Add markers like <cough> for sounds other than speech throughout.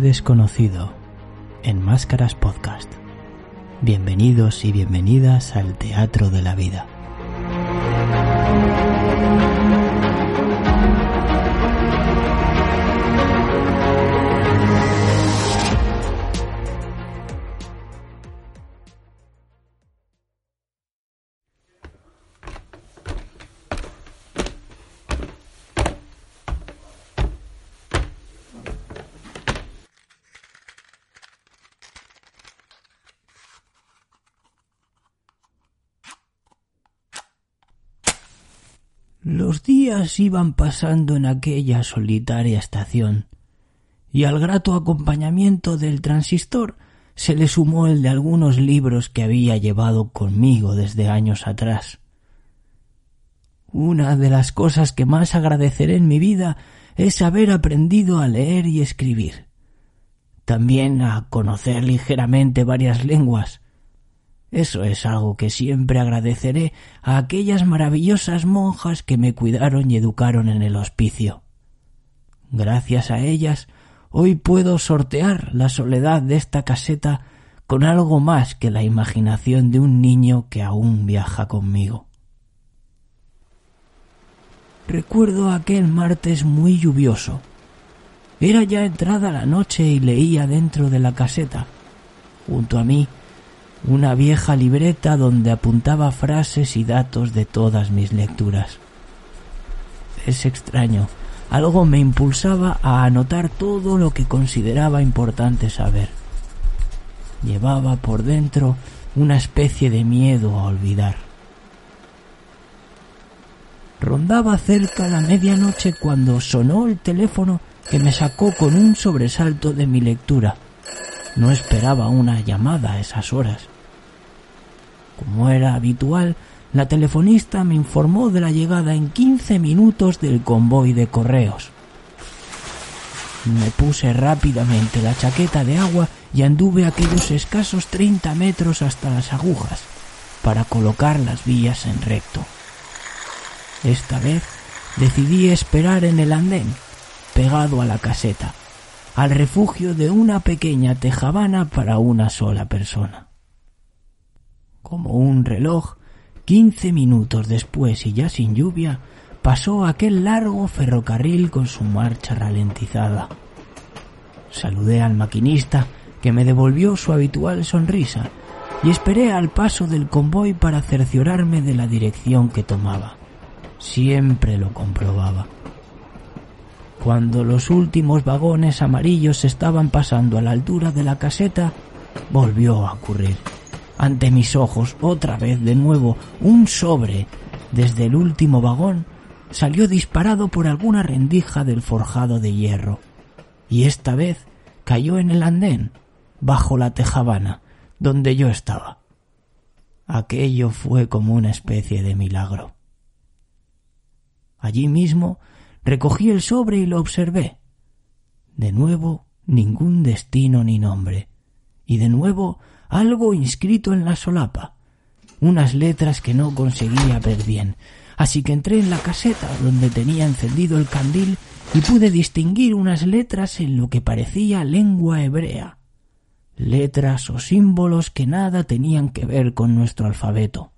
Desconocido en Máscaras Podcast. Bienvenidos y bienvenidas al Teatro de la Vida. Los días iban pasando en aquella solitaria estación, y al grato acompañamiento del transistor se le sumó el de algunos libros que había llevado conmigo desde años atrás. Una de las cosas que más agradeceré en mi vida es haber aprendido a leer y escribir. También a conocer ligeramente varias lenguas, eso es algo que siempre agradeceré a aquellas maravillosas monjas que me cuidaron y educaron en el hospicio. Gracias a ellas, hoy puedo sortear la soledad de esta caseta con algo más que la imaginación de un niño que aún viaja conmigo. Recuerdo aquel martes muy lluvioso. Era ya entrada la noche y leía dentro de la caseta. Junto a mí una vieja libreta donde apuntaba frases y datos de todas mis lecturas. Es extraño, algo me impulsaba a anotar todo lo que consideraba importante saber. Llevaba por dentro una especie de miedo a olvidar. Rondaba cerca la medianoche cuando sonó el teléfono que me sacó con un sobresalto de mi lectura. No esperaba una llamada a esas horas. Como era habitual, la telefonista me informó de la llegada en quince minutos del convoy de correos. Me puse rápidamente la chaqueta de agua y anduve aquellos escasos treinta metros hasta las agujas para colocar las vías en recto. Esta vez decidí esperar en el andén, pegado a la caseta, al refugio de una pequeña tejabana para una sola persona. Como un reloj, quince minutos después y ya sin lluvia, pasó aquel largo ferrocarril con su marcha ralentizada. Saludé al maquinista, que me devolvió su habitual sonrisa, y esperé al paso del convoy para cerciorarme de la dirección que tomaba. Siempre lo comprobaba. Cuando los últimos vagones amarillos estaban pasando a la altura de la caseta, volvió a ocurrir. Ante mis ojos, otra vez de nuevo, un sobre desde el último vagón salió disparado por alguna rendija del forjado de hierro, y esta vez cayó en el andén, bajo la tejabana, donde yo estaba. Aquello fue como una especie de milagro. Allí mismo Recogí el sobre y lo observé. De nuevo, ningún destino ni nombre. Y de nuevo, algo inscrito en la solapa. Unas letras que no conseguía ver bien. Así que entré en la caseta donde tenía encendido el candil y pude distinguir unas letras en lo que parecía lengua hebrea. Letras o símbolos que nada tenían que ver con nuestro alfabeto,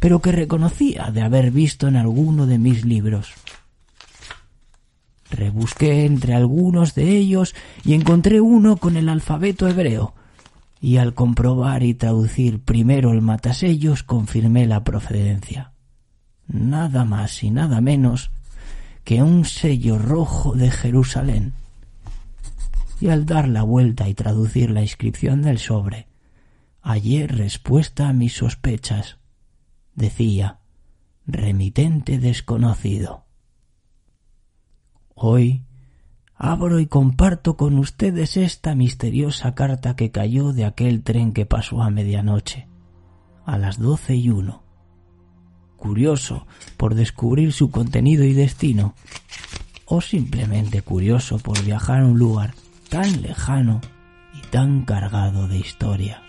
pero que reconocía de haber visto en alguno de mis libros. Rebusqué entre algunos de ellos y encontré uno con el alfabeto hebreo, y al comprobar y traducir primero el matasellos confirmé la procedencia. Nada más y nada menos que un sello rojo de Jerusalén. Y al dar la vuelta y traducir la inscripción del sobre, hallé respuesta a mis sospechas. Decía remitente desconocido. Hoy abro y comparto con ustedes esta misteriosa carta que cayó de aquel tren que pasó a medianoche, a las doce y uno. Curioso por descubrir su contenido y destino, o simplemente curioso por viajar a un lugar tan lejano y tan cargado de historia.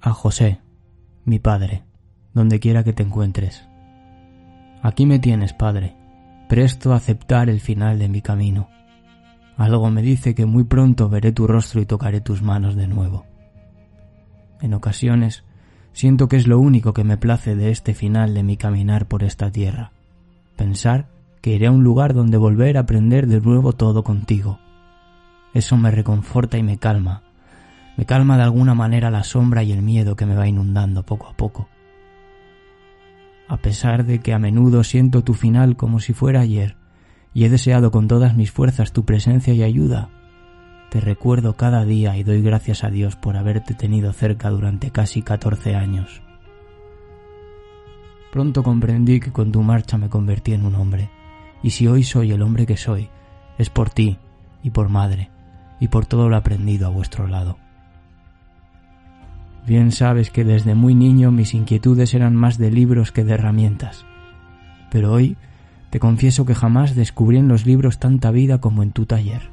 A José mi padre, donde quiera que te encuentres. Aquí me tienes, Padre, presto a aceptar el final de mi camino. Algo me dice que muy pronto veré tu rostro y tocaré tus manos de nuevo. En ocasiones siento que es lo único que me place de este final de mi caminar por esta tierra, pensar que iré a un lugar donde volver a aprender de nuevo todo contigo. Eso me reconforta y me calma, me calma de alguna manera la sombra y el miedo que me va inundando poco a poco. A pesar de que a menudo siento tu final como si fuera ayer, y he deseado con todas mis fuerzas tu presencia y ayuda, te recuerdo cada día y doy gracias a Dios por haberte tenido cerca durante casi catorce años. Pronto comprendí que con tu marcha me convertí en un hombre, y si hoy soy el hombre que soy, es por ti y por madre, y por todo lo aprendido a vuestro lado. Bien sabes que desde muy niño mis inquietudes eran más de libros que de herramientas, pero hoy te confieso que jamás descubrí en los libros tanta vida como en tu taller.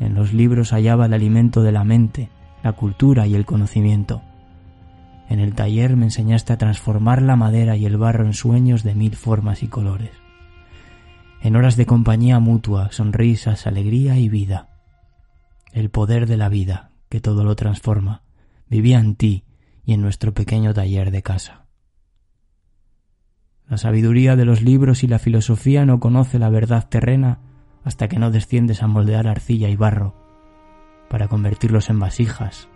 En los libros hallaba el alimento de la mente, la cultura y el conocimiento. En el taller me enseñaste a transformar la madera y el barro en sueños de mil formas y colores en horas de compañía mutua, sonrisas, alegría y vida. El poder de la vida, que todo lo transforma, vivía en ti y en nuestro pequeño taller de casa. La sabiduría de los libros y la filosofía no conoce la verdad terrena hasta que no desciendes a moldear arcilla y barro para convertirlos en vasijas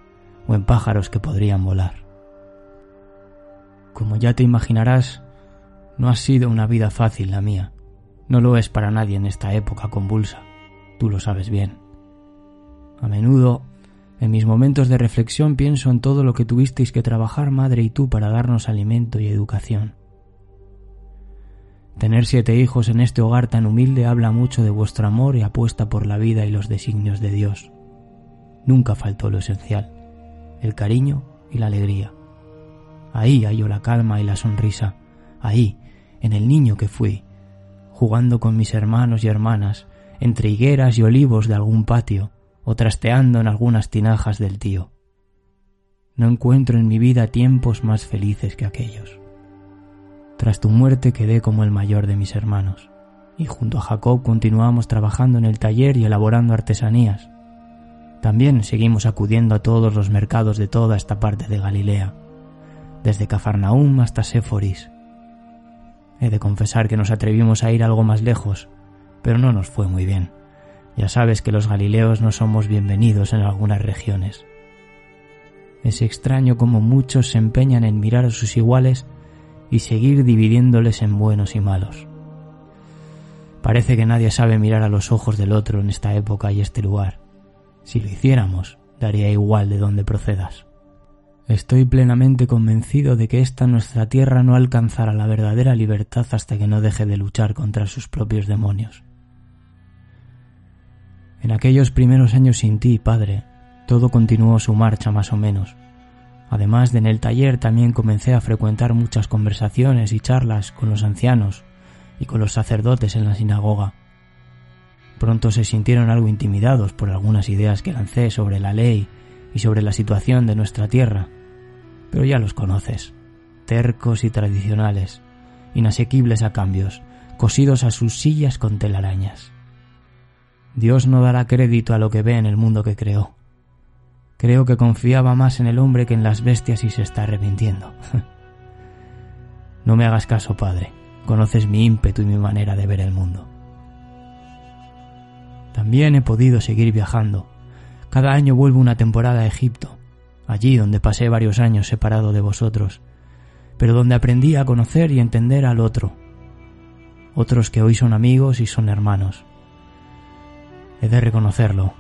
o en pájaros que podrían volar. Como ya te imaginarás, no ha sido una vida fácil la mía. No lo es para nadie en esta época convulsa, tú lo sabes bien. A menudo, en mis momentos de reflexión pienso en todo lo que tuvisteis que trabajar madre y tú para darnos alimento y educación. Tener siete hijos en este hogar tan humilde habla mucho de vuestro amor y apuesta por la vida y los designios de Dios. Nunca faltó lo esencial, el cariño y la alegría. Ahí hallo la calma y la sonrisa, ahí, en el niño que fui, jugando con mis hermanos y hermanas, entre higueras y olivos de algún patio, o trasteando en algunas tinajas del tío. No encuentro en mi vida tiempos más felices que aquellos. Tras tu muerte quedé como el mayor de mis hermanos, y junto a Jacob continuamos trabajando en el taller y elaborando artesanías. También seguimos acudiendo a todos los mercados de toda esta parte de Galilea, desde Cafarnaúm hasta Séforis, He de confesar que nos atrevimos a ir algo más lejos, pero no nos fue muy bien. Ya sabes que los galileos no somos bienvenidos en algunas regiones. Es extraño cómo muchos se empeñan en mirar a sus iguales y seguir dividiéndoles en buenos y malos. Parece que nadie sabe mirar a los ojos del otro en esta época y este lugar. Si lo hiciéramos, daría igual de dónde procedas. Estoy plenamente convencido de que esta nuestra tierra no alcanzará la verdadera libertad hasta que no deje de luchar contra sus propios demonios. En aquellos primeros años sin ti, Padre, todo continuó su marcha más o menos. Además de en el taller también comencé a frecuentar muchas conversaciones y charlas con los ancianos y con los sacerdotes en la sinagoga. Pronto se sintieron algo intimidados por algunas ideas que lancé sobre la ley y sobre la situación de nuestra tierra pero ya los conoces, tercos y tradicionales, inasequibles a cambios, cosidos a sus sillas con telarañas. Dios no dará crédito a lo que ve en el mundo que creó. Creo que confiaba más en el hombre que en las bestias y se está arrepintiendo. <laughs> no me hagas caso, Padre. Conoces mi ímpetu y mi manera de ver el mundo. También he podido seguir viajando. Cada año vuelvo una temporada a Egipto allí donde pasé varios años separado de vosotros, pero donde aprendí a conocer y entender al otro, otros que hoy son amigos y son hermanos. He de reconocerlo,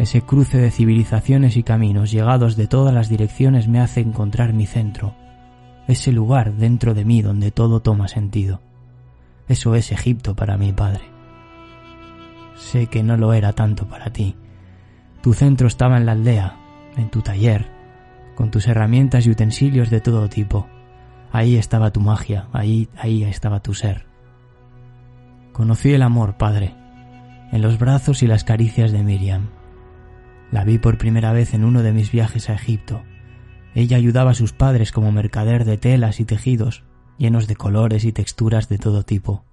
ese cruce de civilizaciones y caminos llegados de todas las direcciones me hace encontrar mi centro, ese lugar dentro de mí donde todo toma sentido. Eso es Egipto para mi padre. Sé que no lo era tanto para ti. Tu centro estaba en la aldea, en tu taller, con tus herramientas y utensilios de todo tipo. Ahí estaba tu magia, ahí, ahí estaba tu ser. Conocí el amor, Padre, en los brazos y las caricias de Miriam. La vi por primera vez en uno de mis viajes a Egipto, ella ayudaba a sus padres como mercader de telas y tejidos, llenos de colores y texturas de todo tipo.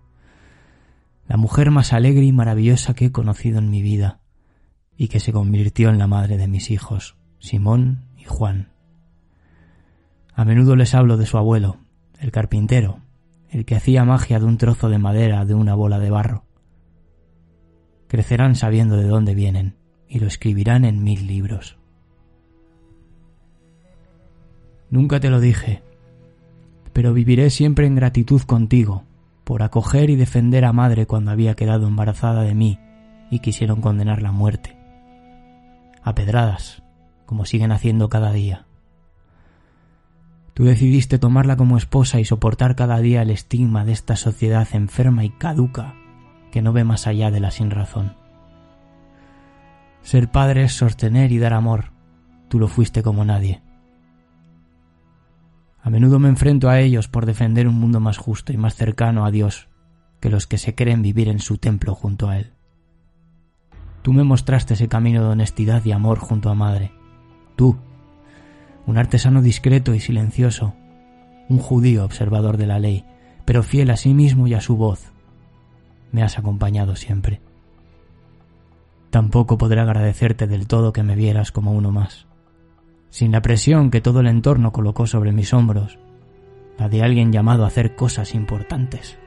La mujer más alegre y maravillosa que he conocido en mi vida, y que se convirtió en la madre de mis hijos, Simón y Juan. A menudo les hablo de su abuelo, el carpintero, el que hacía magia de un trozo de madera de una bola de barro. Crecerán sabiendo de dónde vienen y lo escribirán en mil libros. Nunca te lo dije, pero viviré siempre en gratitud contigo por acoger y defender a madre cuando había quedado embarazada de mí y quisieron condenarla a muerte. A pedradas, como siguen haciendo cada día. Tú decidiste tomarla como esposa y soportar cada día el estigma de esta sociedad enferma y caduca que no ve más allá de la sinrazón. Ser padre es sostener y dar amor. Tú lo fuiste como nadie. A menudo me enfrento a ellos por defender un mundo más justo y más cercano a Dios que los que se creen vivir en su templo junto a Él. Tú me mostraste ese camino de honestidad y amor junto a Madre. Tú, un artesano discreto y silencioso, un judío observador de la ley, pero fiel a sí mismo y a su voz. Me has acompañado siempre. Tampoco podré agradecerte del todo que me vieras como uno más, sin la presión que todo el entorno colocó sobre mis hombros, la de alguien llamado a hacer cosas importantes.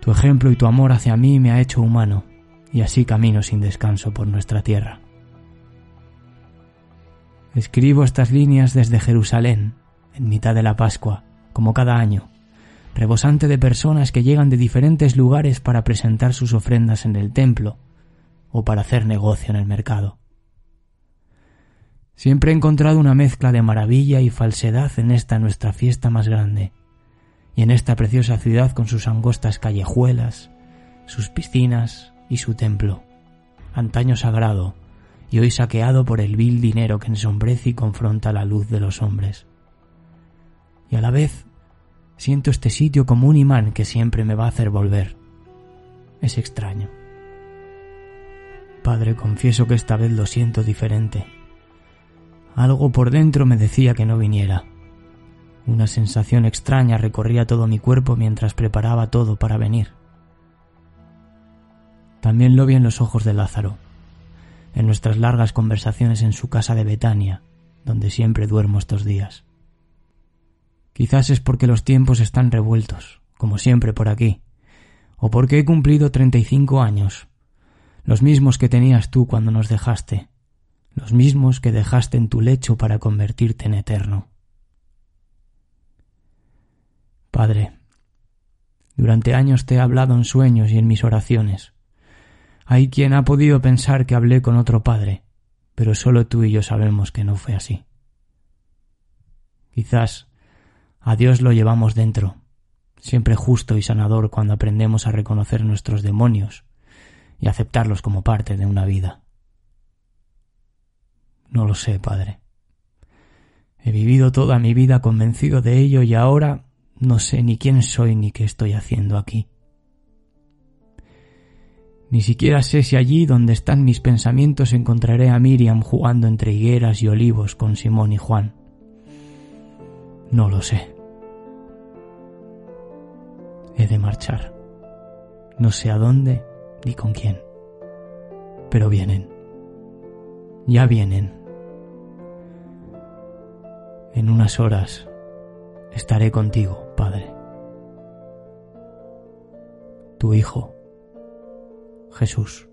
Tu ejemplo y tu amor hacia mí me ha hecho humano, y así camino sin descanso por nuestra tierra. Escribo estas líneas desde Jerusalén, en mitad de la Pascua, como cada año, rebosante de personas que llegan de diferentes lugares para presentar sus ofrendas en el templo o para hacer negocio en el mercado. Siempre he encontrado una mezcla de maravilla y falsedad en esta nuestra fiesta más grande, y en esta preciosa ciudad con sus angostas callejuelas, sus piscinas y su templo, antaño sagrado, y hoy saqueado por el vil dinero que ensombrece y confronta la luz de los hombres. Y a la vez siento este sitio como un imán que siempre me va a hacer volver. Es extraño. Padre, confieso que esta vez lo siento diferente. Algo por dentro me decía que no viniera. Una sensación extraña recorría todo mi cuerpo mientras preparaba todo para venir. También lo vi en los ojos de Lázaro en nuestras largas conversaciones en su casa de Betania, donde siempre duermo estos días. Quizás es porque los tiempos están revueltos, como siempre por aquí, o porque he cumplido treinta y cinco años, los mismos que tenías tú cuando nos dejaste, los mismos que dejaste en tu lecho para convertirte en eterno. Padre, durante años te he hablado en sueños y en mis oraciones, hay quien ha podido pensar que hablé con otro padre, pero solo tú y yo sabemos que no fue así. Quizás a Dios lo llevamos dentro, siempre justo y sanador cuando aprendemos a reconocer nuestros demonios y aceptarlos como parte de una vida. No lo sé, Padre. He vivido toda mi vida convencido de ello y ahora no sé ni quién soy ni qué estoy haciendo aquí. Ni siquiera sé si allí donde están mis pensamientos encontraré a Miriam jugando entre higueras y olivos con Simón y Juan. No lo sé. He de marchar. No sé a dónde ni con quién. Pero vienen. Ya vienen. En unas horas estaré contigo, Padre. Tu Hijo Jesús.